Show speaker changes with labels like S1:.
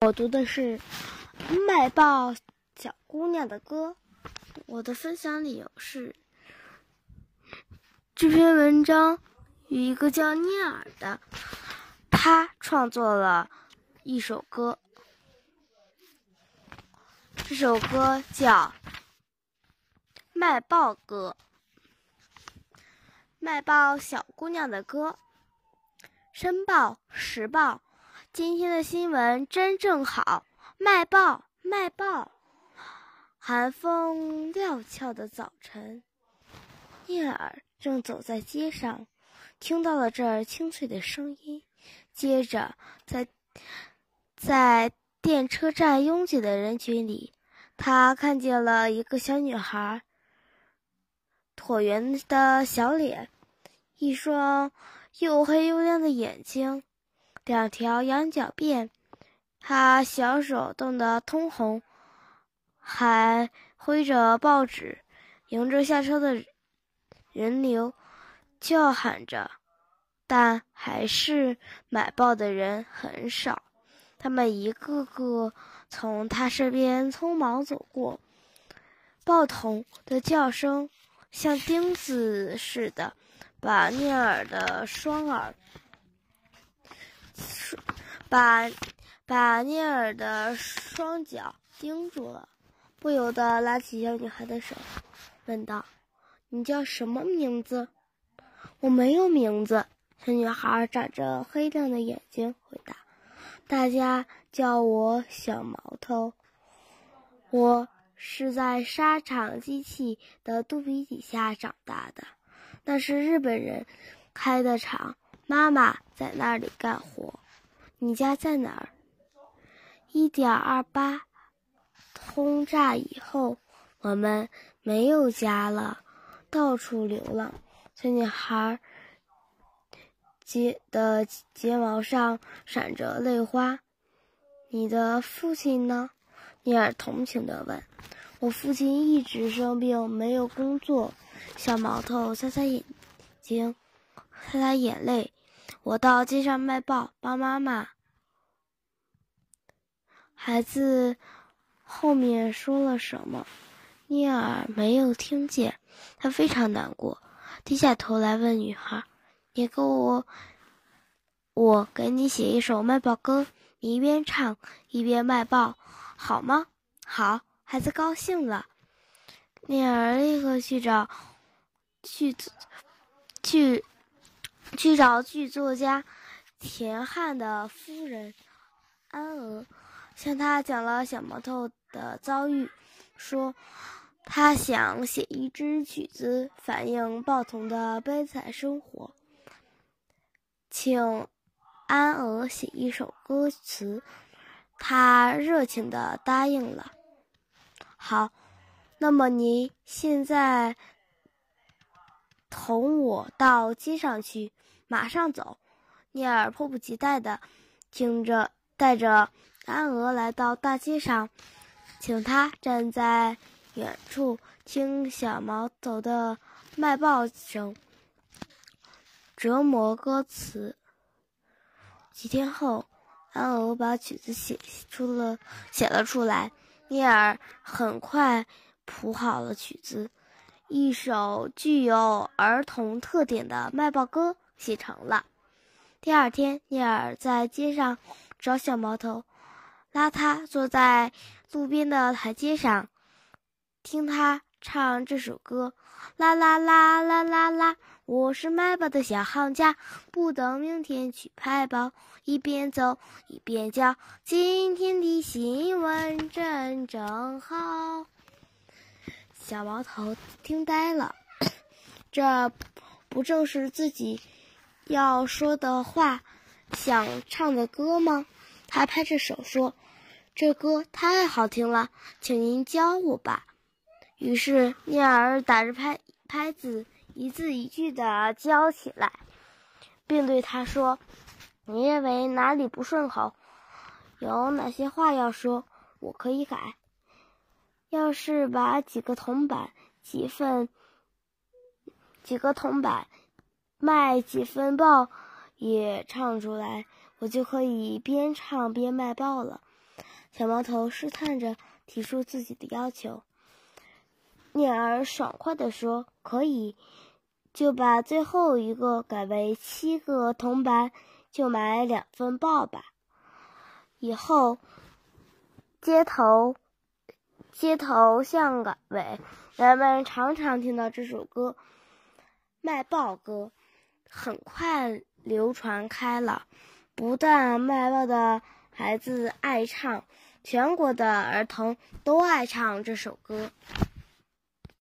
S1: 我读的是《卖报小姑娘的歌》。我的分享理由是：这篇文章与一个叫聂耳的，他创作了一首歌。这首歌叫《卖报歌》。卖报小姑娘的歌，申报时报。今天的新闻真正好，卖报卖报。寒风料峭的早晨，聂耳正走在街上，听到了这儿清脆的声音。接着，在在电车站拥挤的人群里，他看见了一个小女孩，椭圆的小脸，一双又黑又亮的眼睛。两条羊角辫，他小手冻得通红，还挥着报纸，迎着下车的人流叫喊着，但还是买报的人很少。他们一个个从他身边匆忙走过，报童的叫声像钉子似的，把聂耳的双耳。把把聂耳的双脚盯住了，不由得拉起小女孩的手，问道：“你叫什么名字？”“我没有名字。”小女孩眨着黑亮的眼睛回答：“大家叫我小毛头。我是在沙场机器的肚皮底下长大的，那是日本人开的厂，妈妈在那里干活。”你家在哪儿？一点二八轰炸以后，我们没有家了，到处流浪。小女孩睫的睫毛上闪着泪花。你的父亲呢？尼尔同情地问。我父亲一直生病，没有工作。小毛头擦擦眼睛，擦擦眼泪。我到街上卖报，帮妈妈。孩子后面说了什么？聂耳没有听见，他非常难过，低下头来问女孩：“你给我，我给你写一首卖报歌，你一边唱一边卖报，好吗？”“好。”孩子高兴了。聂耳立刻去找去，去去找剧作家田汉的夫人安娥。向他讲了小毛头的遭遇，说他想写一支曲子反映报童的悲惨生活，请安娥写一首歌词。他热情地答应了。好，那么你现在同我到街上去，马上走。聂耳迫不及待地听着，带着。安娥来到大街上，请他站在远处听小毛头的卖报声，折磨歌词。几天后，安娥把曲子写出了，写了出来。聂耳很快谱好了曲子，一首具有儿童特点的卖报歌写成了。第二天，聂耳在街上找小毛头。拉他坐在路边的台阶上，听他唱这首歌：啦啦啦啦啦啦！我是卖报的小行家，不等明天去派报，一边走一边叫。今天的新闻真正好。小毛头听呆了，这不正是自己要说的话、想唱的歌吗？他拍着手说：“这歌太好听了，请您教我吧。”于是聂耳打着拍拍子，一字一句地教起来，并对他说：“你认为哪里不顺口？有哪些话要说？我可以改。要是把几个铜板、几份、几个铜板卖几份报也唱出来。”我就可以边唱边卖报了。小毛头试探着提出自己的要求。聂儿爽快地说：“可以，就把最后一个改为七个铜板，就买两份报吧。以后街头街头巷尾，人们常常听到这首歌《卖报歌》，很快流传开了。不但卖报的孩子爱唱，全国的儿童都爱唱这首歌。”